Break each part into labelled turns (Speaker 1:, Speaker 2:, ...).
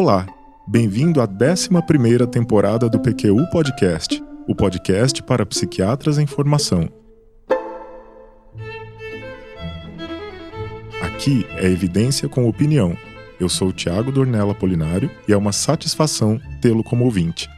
Speaker 1: Olá, bem-vindo à 11ª temporada do PQU Podcast, o podcast para psiquiatras em formação. Aqui é evidência com opinião. Eu sou Tiago Dornella Polinário e é uma satisfação tê-lo como ouvinte.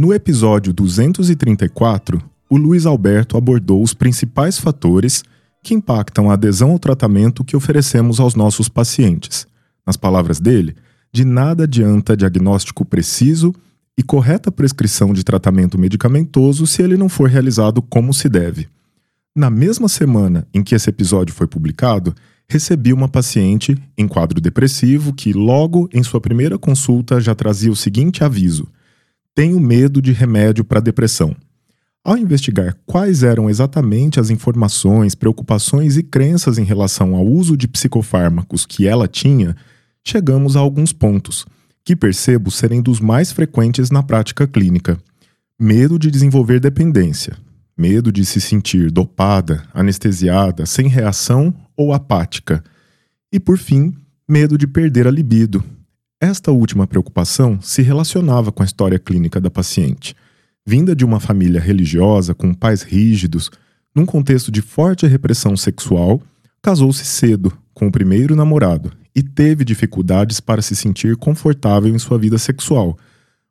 Speaker 1: No episódio 234, o Luiz Alberto abordou os principais fatores que impactam a adesão ao tratamento que oferecemos aos nossos pacientes. Nas palavras dele, de nada adianta diagnóstico preciso e correta prescrição de tratamento medicamentoso se ele não for realizado como se deve. Na mesma semana em que esse episódio foi publicado, recebi uma paciente em quadro depressivo que, logo em sua primeira consulta, já trazia o seguinte aviso tenho medo de remédio para depressão. Ao investigar quais eram exatamente as informações, preocupações e crenças em relação ao uso de psicofármacos que ela tinha, chegamos a alguns pontos, que percebo serem dos mais frequentes na prática clínica. Medo de desenvolver dependência, medo de se sentir dopada, anestesiada, sem reação ou apática. E, por fim, medo de perder a libido, esta última preocupação se relacionava com a história clínica da paciente. Vinda de uma família religiosa com pais rígidos, num contexto de forte repressão sexual, casou-se cedo com o primeiro namorado e teve dificuldades para se sentir confortável em sua vida sexual,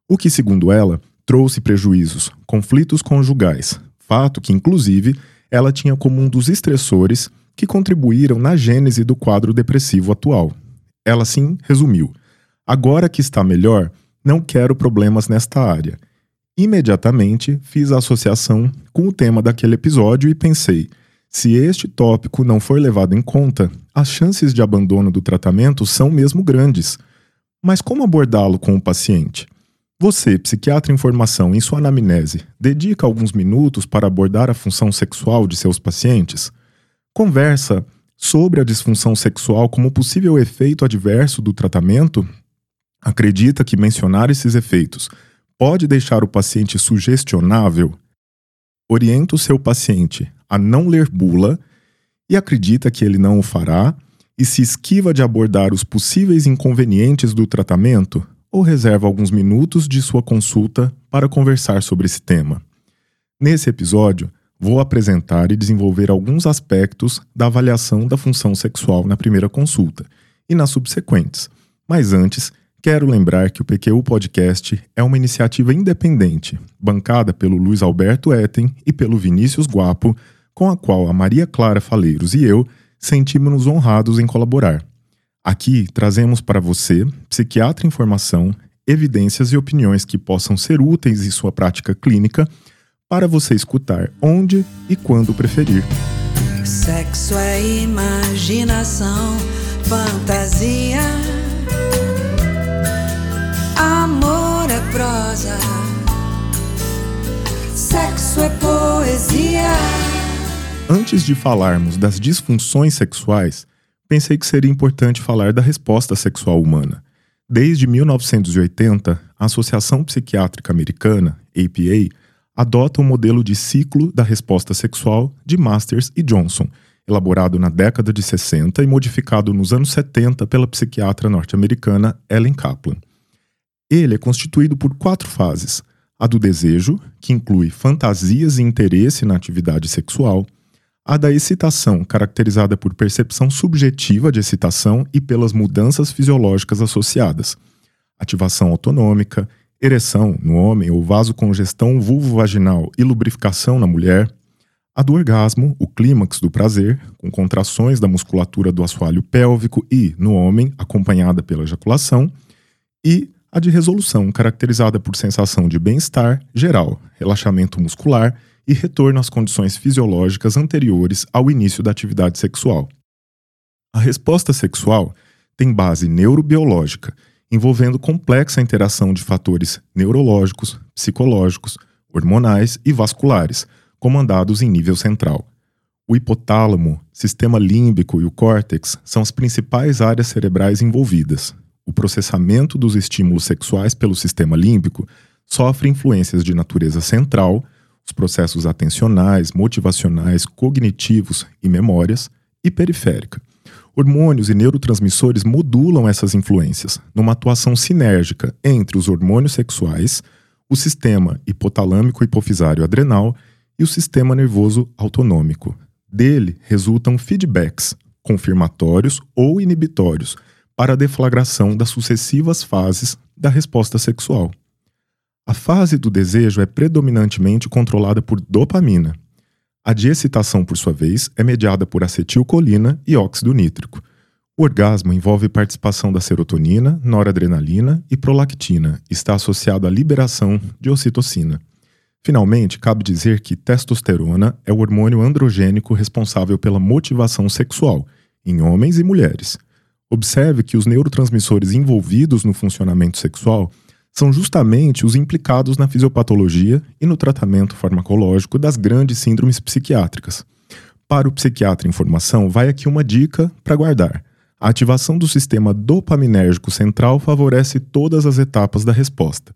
Speaker 1: o que, segundo ela, trouxe prejuízos, conflitos conjugais, fato que, inclusive, ela tinha como um dos estressores que contribuíram na gênese do quadro depressivo atual. Ela, sim, resumiu. Agora que está melhor, não quero problemas nesta área. Imediatamente fiz a associação com o tema daquele episódio e pensei: se este tópico não for levado em conta, as chances de abandono do tratamento são mesmo grandes. Mas como abordá-lo com o paciente? Você, psiquiatra em formação em sua anamnese, dedica alguns minutos para abordar a função sexual de seus pacientes? Conversa sobre a disfunção sexual como possível efeito adverso do tratamento acredita que mencionar esses efeitos pode deixar o paciente sugestionável, orienta o seu paciente a não ler bula e acredita que ele não o fará e se esquiva de abordar os possíveis inconvenientes do tratamento ou reserva alguns minutos de sua consulta para conversar sobre esse tema. Nesse episódio, vou apresentar e desenvolver alguns aspectos da avaliação da função sexual na primeira consulta e nas subsequentes. Mas antes, Quero lembrar que o PQU Podcast é uma iniciativa independente, bancada pelo Luiz Alberto Etten e pelo Vinícius Guapo, com a qual a Maria Clara Faleiros e eu sentimos-nos honrados em colaborar. Aqui trazemos para você, psiquiatra em formação, evidências e opiniões que possam ser úteis em sua prática clínica para você escutar onde e quando preferir.
Speaker 2: Sexo é imaginação, fantasia prosa, sexo é poesia.
Speaker 1: Antes de falarmos das disfunções sexuais, pensei que seria importante falar da resposta sexual humana. Desde 1980, a Associação Psiquiátrica Americana, APA, adota o um modelo de ciclo da resposta sexual de Masters e Johnson, elaborado na década de 60 e modificado nos anos 70 pela psiquiatra norte-americana Ellen Kaplan. Ele é constituído por quatro fases: a do desejo, que inclui fantasias e interesse na atividade sexual, a da excitação, caracterizada por percepção subjetiva de excitação e pelas mudanças fisiológicas associadas, ativação autonômica, ereção no homem ou vasocongestão vulvo-vaginal e lubrificação na mulher, a do orgasmo, o clímax do prazer, com contrações da musculatura do assoalho pélvico e, no homem, acompanhada pela ejaculação, e a de resolução, caracterizada por sensação de bem-estar geral, relaxamento muscular e retorno às condições fisiológicas anteriores ao início da atividade sexual. A resposta sexual tem base neurobiológica, envolvendo complexa interação de fatores neurológicos, psicológicos, hormonais e vasculares, comandados em nível central. O hipotálamo, sistema límbico e o córtex são as principais áreas cerebrais envolvidas, o processamento dos estímulos sexuais pelo sistema límbico sofre influências de natureza central, os processos atencionais, motivacionais, cognitivos e memórias, e periférica. Hormônios e neurotransmissores modulam essas influências numa atuação sinérgica entre os hormônios sexuais, o sistema hipotalâmico hipofisário adrenal e o sistema nervoso autonômico. Dele resultam feedbacks, confirmatórios ou inibitórios, para a deflagração das sucessivas fases da resposta sexual. A fase do desejo é predominantemente controlada por dopamina. A de excitação, por sua vez, é mediada por acetilcolina e óxido nítrico. O orgasmo envolve participação da serotonina, noradrenalina e prolactina e está associado à liberação de ocitocina. Finalmente, cabe dizer que testosterona é o hormônio androgênico responsável pela motivação sexual, em homens e mulheres. Observe que os neurotransmissores envolvidos no funcionamento sexual são justamente os implicados na fisiopatologia e no tratamento farmacológico das grandes síndromes psiquiátricas. Para o psiquiatra em formação, vai aqui uma dica para guardar. A ativação do sistema dopaminérgico central favorece todas as etapas da resposta,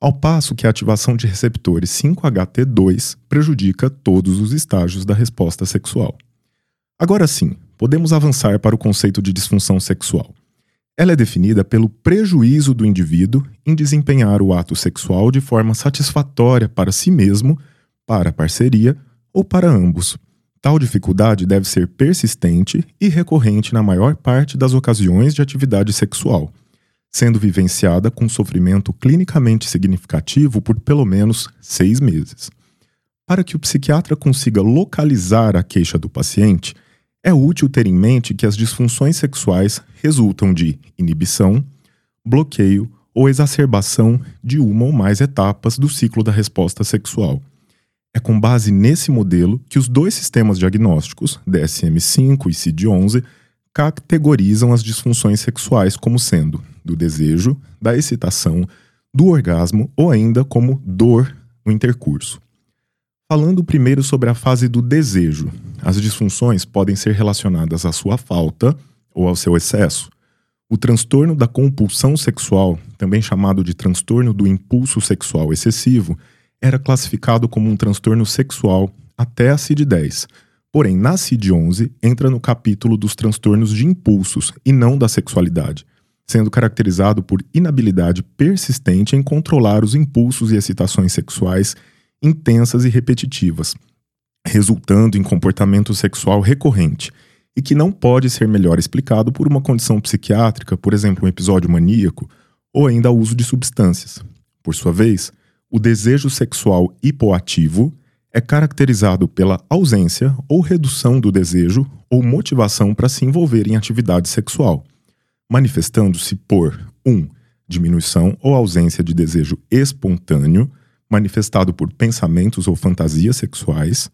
Speaker 1: ao passo que a ativação de receptores 5-HT2 prejudica todos os estágios da resposta sexual. Agora sim, podemos avançar para o conceito de disfunção sexual. Ela é definida pelo prejuízo do indivíduo em desempenhar o ato sexual de forma satisfatória para si mesmo, para a parceria ou para ambos. Tal dificuldade deve ser persistente e recorrente na maior parte das ocasiões de atividade sexual, sendo vivenciada com sofrimento clinicamente significativo por pelo menos seis meses. Para que o psiquiatra consiga localizar a queixa do paciente, é útil ter em mente que as disfunções sexuais resultam de inibição, bloqueio ou exacerbação de uma ou mais etapas do ciclo da resposta sexual. É com base nesse modelo que os dois sistemas diagnósticos, DSM-5 e CID-11, categorizam as disfunções sexuais como sendo do desejo, da excitação, do orgasmo ou ainda como dor no intercurso. Falando primeiro sobre a fase do desejo, as disfunções podem ser relacionadas à sua falta ou ao seu excesso. O transtorno da compulsão sexual, também chamado de transtorno do impulso sexual excessivo, era classificado como um transtorno sexual até a CID-10. Porém, na CID-11 entra no capítulo dos transtornos de impulsos e não da sexualidade, sendo caracterizado por inabilidade persistente em controlar os impulsos e excitações sexuais intensas e repetitivas, resultando em comportamento sexual recorrente e que não pode ser melhor explicado por uma condição psiquiátrica, por exemplo, um episódio maníaco, ou ainda o uso de substâncias. Por sua vez, o desejo sexual hipoativo é caracterizado pela ausência ou redução do desejo ou motivação para se envolver em atividade sexual, manifestando-se por 1. Um, diminuição ou ausência de desejo espontâneo, manifestado por pensamentos ou fantasias sexuais.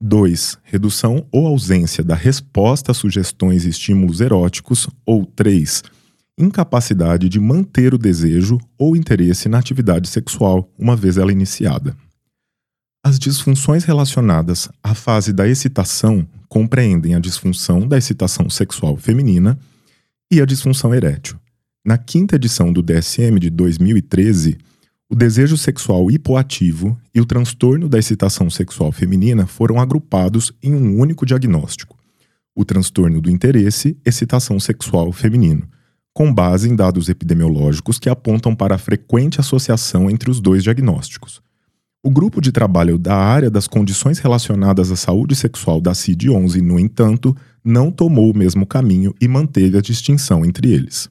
Speaker 1: 2. Redução ou ausência da resposta a sugestões e estímulos eróticos. Ou 3. Incapacidade de manter o desejo ou interesse na atividade sexual, uma vez ela iniciada. As disfunções relacionadas à fase da excitação compreendem a disfunção da excitação sexual feminina e a disfunção erétil. Na quinta edição do DSM de 2013, o desejo sexual hipoativo e o transtorno da excitação sexual feminina foram agrupados em um único diagnóstico: o transtorno do interesse, excitação sexual feminino, com base em dados epidemiológicos que apontam para a frequente associação entre os dois diagnósticos. O grupo de trabalho da área das condições relacionadas à saúde sexual da CID-11, no entanto, não tomou o mesmo caminho e manteve a distinção entre eles.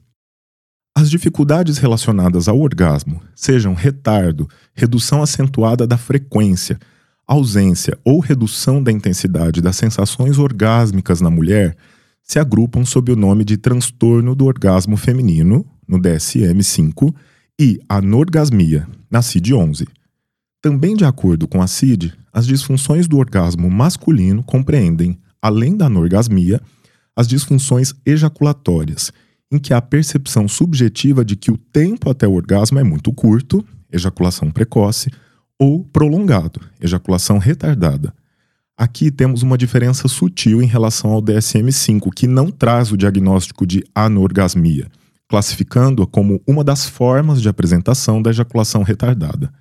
Speaker 1: As dificuldades relacionadas ao orgasmo, sejam retardo, redução acentuada da frequência, ausência ou redução da intensidade das sensações orgásmicas na mulher, se agrupam sob o nome de transtorno do orgasmo feminino, no DSM-5, e anorgasmia, na CID-11. Também de acordo com a CID, as disfunções do orgasmo masculino compreendem, além da anorgasmia, as disfunções ejaculatórias, em que há a percepção subjetiva de que o tempo até o orgasmo é muito curto, ejaculação precoce, ou prolongado, ejaculação retardada. Aqui temos uma diferença sutil em relação ao DSM-5, que não traz o diagnóstico de anorgasmia, classificando-a como uma das formas de apresentação da ejaculação retardada.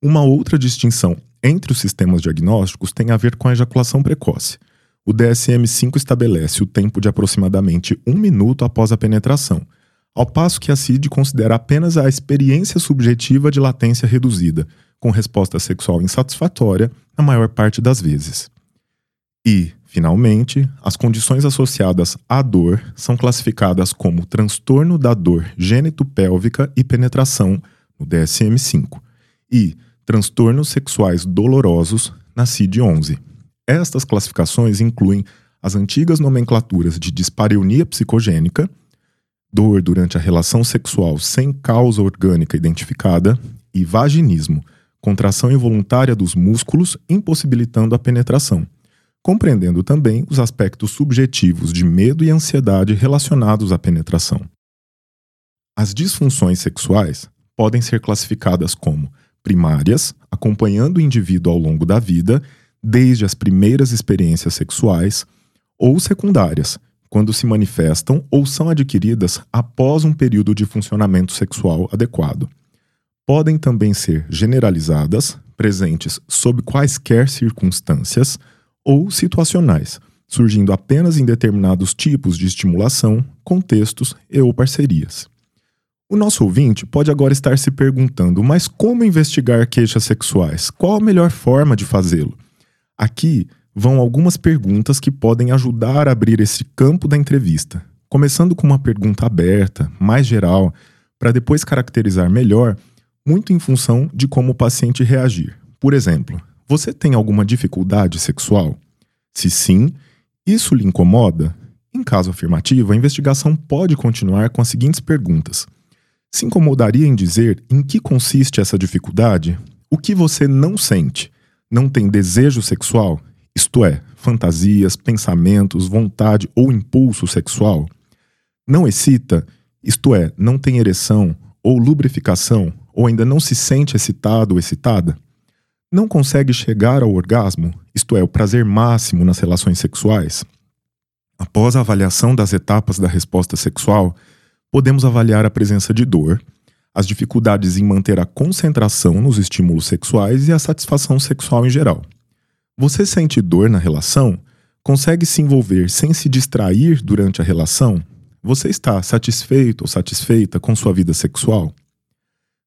Speaker 1: Uma outra distinção entre os sistemas diagnósticos tem a ver com a ejaculação precoce. O DSM-5 estabelece o tempo de aproximadamente um minuto após a penetração, ao passo que a CID considera apenas a experiência subjetiva de latência reduzida, com resposta sexual insatisfatória na maior parte das vezes. E, finalmente, as condições associadas à dor são classificadas como transtorno da dor gênito-pélvica e penetração no DSM-5 e transtornos sexuais dolorosos na CID-11. Estas classificações incluem as antigas nomenclaturas de dispareunia psicogênica, dor durante a relação sexual sem causa orgânica identificada, e vaginismo, contração involuntária dos músculos impossibilitando a penetração, compreendendo também os aspectos subjetivos de medo e ansiedade relacionados à penetração. As disfunções sexuais podem ser classificadas como primárias, acompanhando o indivíduo ao longo da vida, desde as primeiras experiências sexuais, ou secundárias, quando se manifestam ou são adquiridas após um período de funcionamento sexual adequado. Podem também ser generalizadas, presentes sob quaisquer circunstâncias, ou situacionais, surgindo apenas em determinados tipos de estimulação, contextos e ou parcerias. O nosso ouvinte pode agora estar se perguntando: mas como investigar queixas sexuais? Qual a melhor forma de fazê-lo? Aqui vão algumas perguntas que podem ajudar a abrir esse campo da entrevista, começando com uma pergunta aberta, mais geral, para depois caracterizar melhor, muito em função de como o paciente reagir. Por exemplo, você tem alguma dificuldade sexual? Se sim, isso lhe incomoda? Em caso afirmativo, a investigação pode continuar com as seguintes perguntas: Se incomodaria em dizer em que consiste essa dificuldade? O que você não sente? Não tem desejo sexual? isto é, fantasias, pensamentos, vontade ou impulso sexual, não excita, isto é, não tem ereção ou lubrificação, ou ainda não se sente excitado ou excitada, não consegue chegar ao orgasmo, isto é, o prazer máximo nas relações sexuais. Após a avaliação das etapas da resposta sexual, podemos avaliar a presença de dor, as dificuldades em manter a concentração nos estímulos sexuais e a satisfação sexual em geral. Você sente dor na relação? Consegue se envolver sem se distrair durante a relação? Você está satisfeito ou satisfeita com sua vida sexual?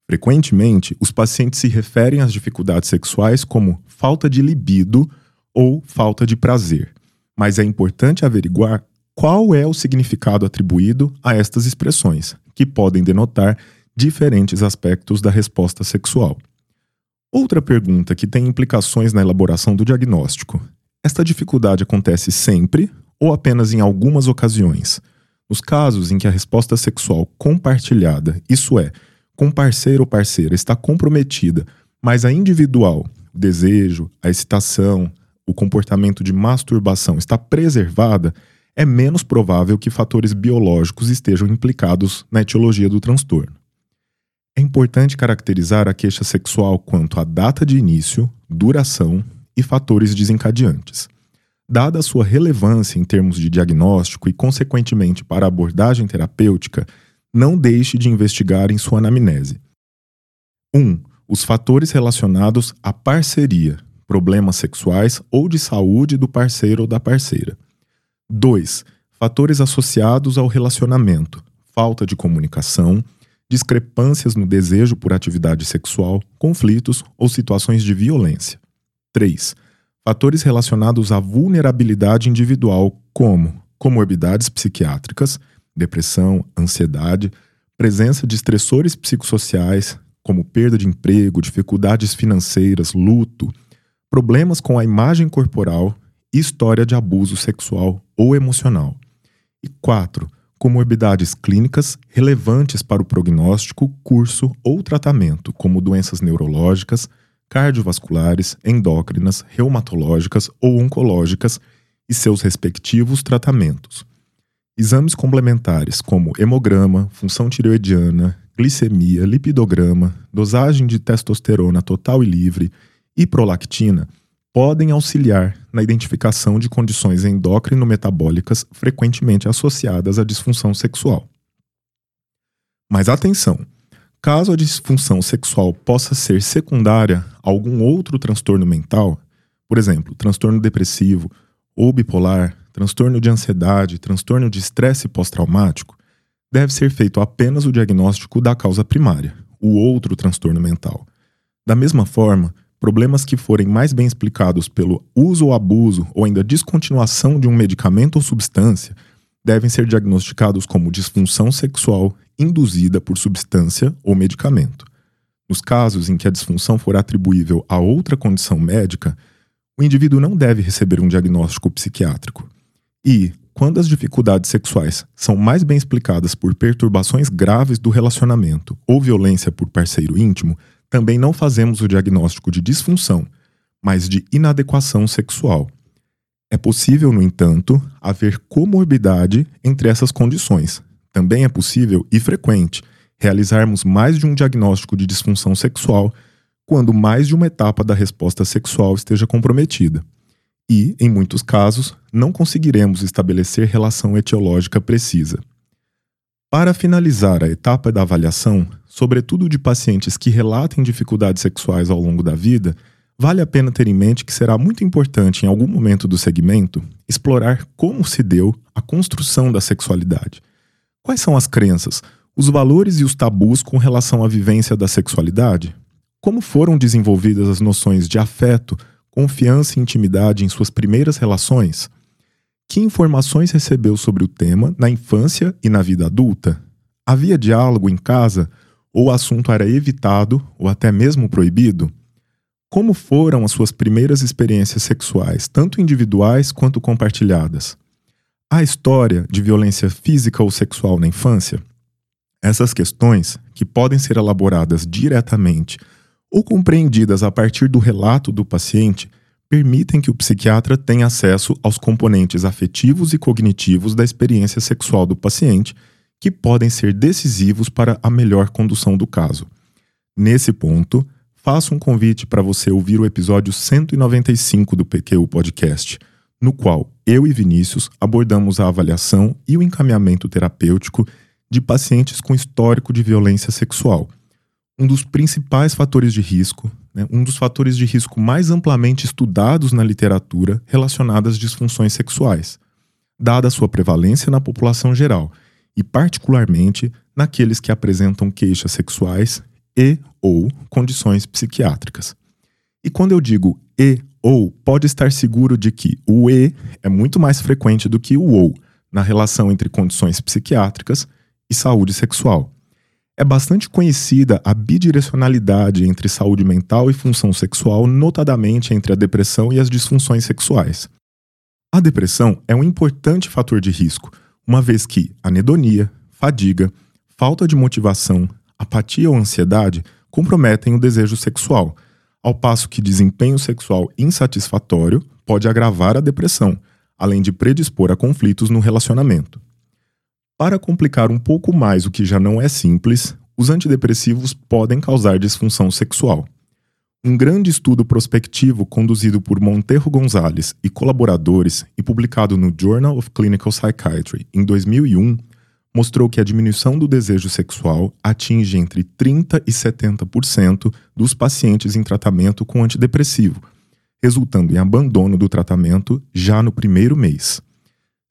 Speaker 1: Frequentemente, os pacientes se referem às dificuldades sexuais como falta de libido ou falta de prazer, mas é importante averiguar qual é o significado atribuído a estas expressões, que podem denotar diferentes aspectos da resposta sexual. Outra pergunta que tem implicações na elaboração do diagnóstico: esta dificuldade acontece sempre ou apenas em algumas ocasiões? Nos casos em que a resposta sexual compartilhada, isso é, com parceiro ou parceira, está comprometida, mas a individual, o desejo, a excitação, o comportamento de masturbação está preservada, é menos provável que fatores biológicos estejam implicados na etiologia do transtorno. É importante caracterizar a queixa sexual quanto à data de início, duração e fatores desencadeantes. Dada a sua relevância em termos de diagnóstico e, consequentemente, para a abordagem terapêutica, não deixe de investigar em sua anamnese. 1. Um, os fatores relacionados à parceria, problemas sexuais ou de saúde do parceiro ou da parceira. 2. Fatores associados ao relacionamento, falta de comunicação, discrepâncias no desejo por atividade sexual, conflitos ou situações de violência. 3. Fatores relacionados à vulnerabilidade individual, como comorbidades psiquiátricas, depressão, ansiedade, presença de estressores psicossociais, como perda de emprego, dificuldades financeiras, luto, problemas com a imagem corporal história de abuso sexual ou emocional. E 4 comorbidades clínicas relevantes para o prognóstico, curso ou tratamento, como doenças neurológicas, cardiovasculares, endócrinas, reumatológicas ou oncológicas e seus respectivos tratamentos. Exames complementares como hemograma, função tireoidiana, glicemia, lipidograma, dosagem de testosterona total e livre e prolactina podem auxiliar na identificação de condições endócrino-metabólicas frequentemente associadas à disfunção sexual. Mas atenção! Caso a disfunção sexual possa ser secundária a algum outro transtorno mental, por exemplo, transtorno depressivo ou bipolar, transtorno de ansiedade, transtorno de estresse pós-traumático, deve ser feito apenas o diagnóstico da causa primária, o outro transtorno mental. Da mesma forma, problemas que forem mais bem explicados pelo uso ou abuso ou ainda descontinuação de um medicamento ou substância devem ser diagnosticados como disfunção sexual induzida por substância ou medicamento. Nos casos em que a disfunção for atribuível a outra condição médica, o indivíduo não deve receber um diagnóstico psiquiátrico. E, quando as dificuldades sexuais são mais bem explicadas por perturbações graves do relacionamento ou violência por parceiro íntimo, também não fazemos o diagnóstico de disfunção, mas de inadequação sexual. É possível, no entanto, haver comorbidade entre essas condições. Também é possível e frequente realizarmos mais de um diagnóstico de disfunção sexual quando mais de uma etapa da resposta sexual esteja comprometida. E, em muitos casos, não conseguiremos estabelecer relação etiológica precisa. Para finalizar a etapa da avaliação, sobretudo de pacientes que relatem dificuldades sexuais ao longo da vida, vale a pena ter em mente que será muito importante em algum momento do segmento explorar como se deu a construção da sexualidade. Quais são as crenças, os valores e os tabus com relação à vivência da sexualidade? Como foram desenvolvidas as noções de afeto, confiança e intimidade em suas primeiras relações? Que informações recebeu sobre o tema na infância e na vida adulta? Havia diálogo em casa ou o assunto era evitado ou até mesmo proibido? Como foram as suas primeiras experiências sexuais, tanto individuais quanto compartilhadas? Há história de violência física ou sexual na infância? Essas questões, que podem ser elaboradas diretamente ou compreendidas a partir do relato do paciente, permitem que o psiquiatra tenha acesso aos componentes afetivos e cognitivos da experiência sexual do paciente, que podem ser decisivos para a melhor condução do caso. Nesse ponto, faço um convite para você ouvir o episódio 195 do PQ Podcast, no qual eu e Vinícius abordamos a avaliação e o encaminhamento terapêutico de pacientes com histórico de violência sexual um dos principais fatores de risco, um dos fatores de risco mais amplamente estudados na literatura relacionadas às disfunções sexuais, dada a sua prevalência na população geral e, particularmente, naqueles que apresentam queixas sexuais e ou condições psiquiátricas. E quando eu digo e ou, pode estar seguro de que o e é muito mais frequente do que o ou na relação entre condições psiquiátricas e saúde sexual. É bastante conhecida a bidirecionalidade entre saúde mental e função sexual, notadamente entre a depressão e as disfunções sexuais. A depressão é um importante fator de risco, uma vez que anedonia, fadiga, falta de motivação, apatia ou ansiedade comprometem o desejo sexual, ao passo que desempenho sexual insatisfatório pode agravar a depressão, além de predispor a conflitos no relacionamento. Para complicar um pouco mais o que já não é simples, os antidepressivos podem causar disfunção sexual. Um grande estudo prospectivo conduzido por Monteiro Gonzalez e colaboradores e publicado no Journal of Clinical Psychiatry em 2001 mostrou que a diminuição do desejo sexual atinge entre 30 e 70% dos pacientes em tratamento com antidepressivo, resultando em abandono do tratamento já no primeiro mês.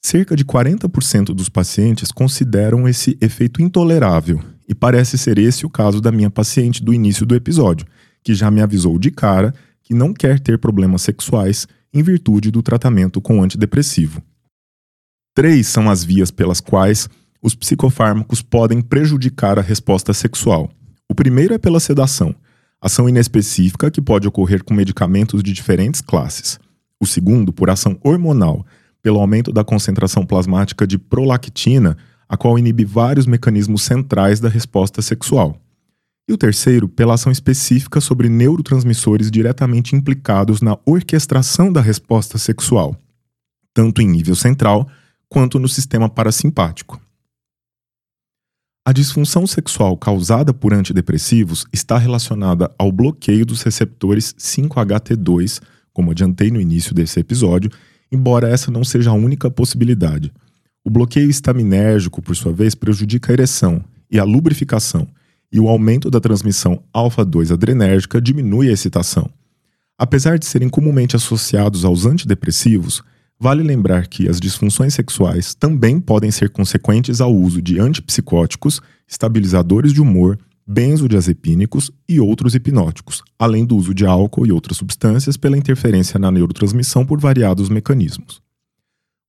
Speaker 1: Cerca de 40% dos pacientes consideram esse efeito intolerável, e parece ser esse o caso da minha paciente do início do episódio, que já me avisou de cara que não quer ter problemas sexuais em virtude do tratamento com antidepressivo. Três são as vias pelas quais os psicofármacos podem prejudicar a resposta sexual. O primeiro é pela sedação, ação inespecífica que pode ocorrer com medicamentos de diferentes classes. O segundo, por ação hormonal, pelo aumento da concentração plasmática de prolactina, a qual inibe vários mecanismos centrais da resposta sexual. E o terceiro, pela ação específica sobre neurotransmissores diretamente implicados na orquestração da resposta sexual, tanto em nível central quanto no sistema parasimpático. A disfunção sexual causada por antidepressivos está relacionada ao bloqueio dos receptores 5-HT2, como adiantei no início desse episódio, embora essa não seja a única possibilidade. O bloqueio estaminérgico, por sua vez, prejudica a ereção e a lubrificação, e o aumento da transmissão alfa-2 adrenérgica diminui a excitação. Apesar de serem comumente associados aos antidepressivos, vale lembrar que as disfunções sexuais também podem ser consequentes ao uso de antipsicóticos, estabilizadores de humor, benzodiazepínicos e outros hipnóticos, além do uso de álcool e outras substâncias pela interferência na neurotransmissão por variados mecanismos.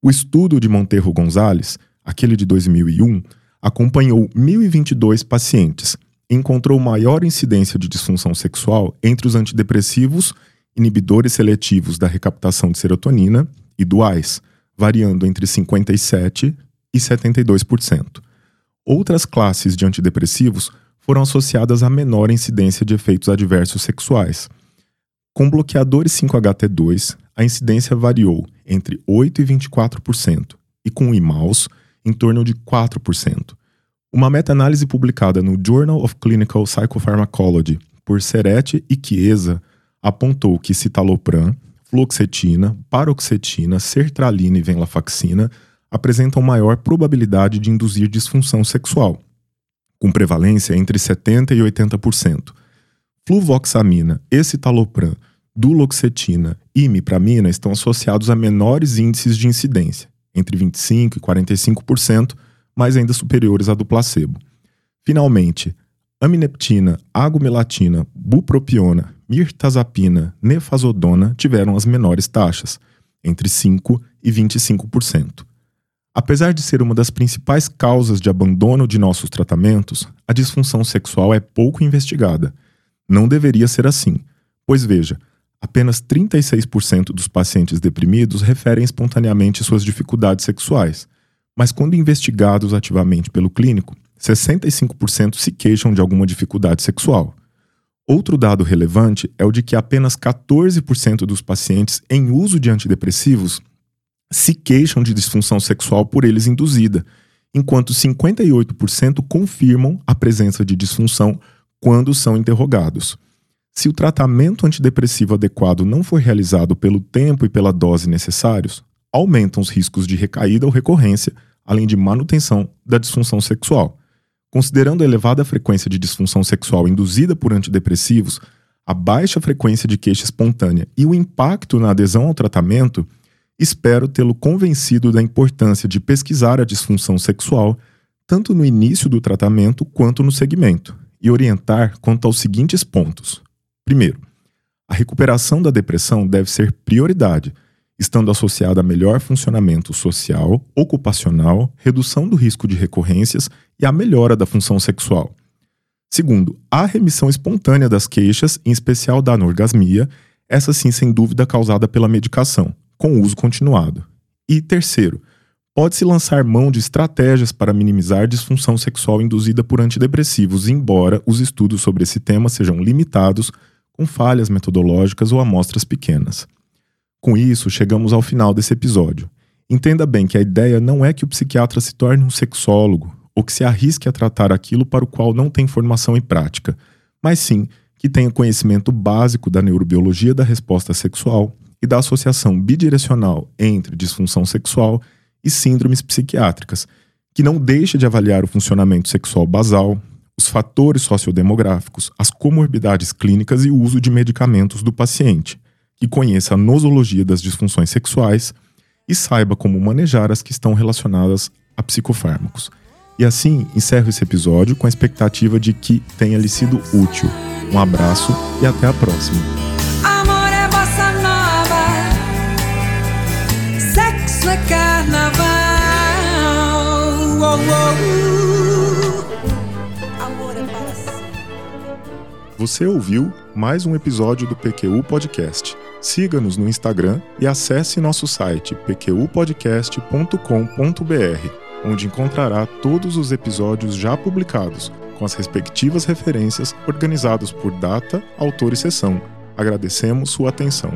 Speaker 1: O estudo de Monterro Gonzalez, aquele de 2001, acompanhou 1.022 pacientes e encontrou maior incidência de disfunção sexual entre os antidepressivos, inibidores seletivos da recaptação de serotonina e duais, variando entre 57% e 72%. Outras classes de antidepressivos foram associadas a menor incidência de efeitos adversos sexuais. Com bloqueadores 5-HT2, a incidência variou entre 8% e 24%, e com IMAUS, em torno de 4%. Uma meta-análise publicada no Journal of Clinical Psychopharmacology por Serete e Chiesa apontou que citalopram, fluoxetina, paroxetina, sertralina e venlafaxina apresentam maior probabilidade de induzir disfunção sexual, com prevalência entre 70% e 80%. Fluvoxamina, escitalopram, duloxetina e imipramina estão associados a menores índices de incidência, entre 25% e 45%, mas ainda superiores à do placebo. Finalmente, amineptina, agomelatina, bupropiona, mirtazapina, nefazodona tiveram as menores taxas, entre 5% e 25%. Apesar de ser uma das principais causas de abandono de nossos tratamentos, a disfunção sexual é pouco investigada. Não deveria ser assim, pois veja, apenas 36% dos pacientes deprimidos referem espontaneamente suas dificuldades sexuais, mas quando investigados ativamente pelo clínico, 65% se queixam de alguma dificuldade sexual. Outro dado relevante é o de que apenas 14% dos pacientes em uso de antidepressivos se queixam de disfunção sexual por eles induzida, enquanto 58% confirmam a presença de disfunção quando são interrogados. Se o tratamento antidepressivo adequado não for realizado pelo tempo e pela dose necessários, aumentam os riscos de recaída ou recorrência, além de manutenção da disfunção sexual. Considerando a elevada frequência de disfunção sexual induzida por antidepressivos, a baixa frequência de queixa espontânea e o impacto na adesão ao tratamento, espero tê-lo convencido da importância de pesquisar a disfunção sexual tanto no início do tratamento quanto no segmento, e orientar quanto aos seguintes pontos. Primeiro, a recuperação da depressão deve ser prioridade, estando associada a melhor funcionamento social, ocupacional, redução do risco de recorrências e a melhora da função sexual. Segundo, a remissão espontânea das queixas, em especial da anorgasmia, essa sim sem dúvida causada pela medicação, com uso continuado. E terceiro, pode-se lançar mão de estratégias para minimizar disfunção sexual induzida por antidepressivos, embora os estudos sobre esse tema sejam limitados, com falhas metodológicas ou amostras pequenas. Com isso, chegamos ao final desse episódio. Entenda bem que a ideia não é que o psiquiatra se torne um sexólogo ou que se arrisque a tratar aquilo para o qual não tem formação e prática, mas sim que tenha conhecimento básico da neurobiologia da resposta sexual e da associação bidirecional entre disfunção sexual e síndromes psiquiátricas, que não deixe de avaliar o funcionamento sexual basal, os fatores sociodemográficos, as comorbidades clínicas e o uso de medicamentos do paciente, que conheça a nosologia das disfunções sexuais e saiba como manejar as que estão relacionadas a psicofármacos. E assim encerro esse episódio com a expectativa de que tenha lhe sido útil. Um abraço e até a próxima. Você ouviu mais um episódio do PQU Podcast. Siga-nos no Instagram e acesse nosso site pqpodcast.com.br, onde encontrará todos os episódios já publicados, com as respectivas referências organizados por data, autor e sessão. Agradecemos sua atenção.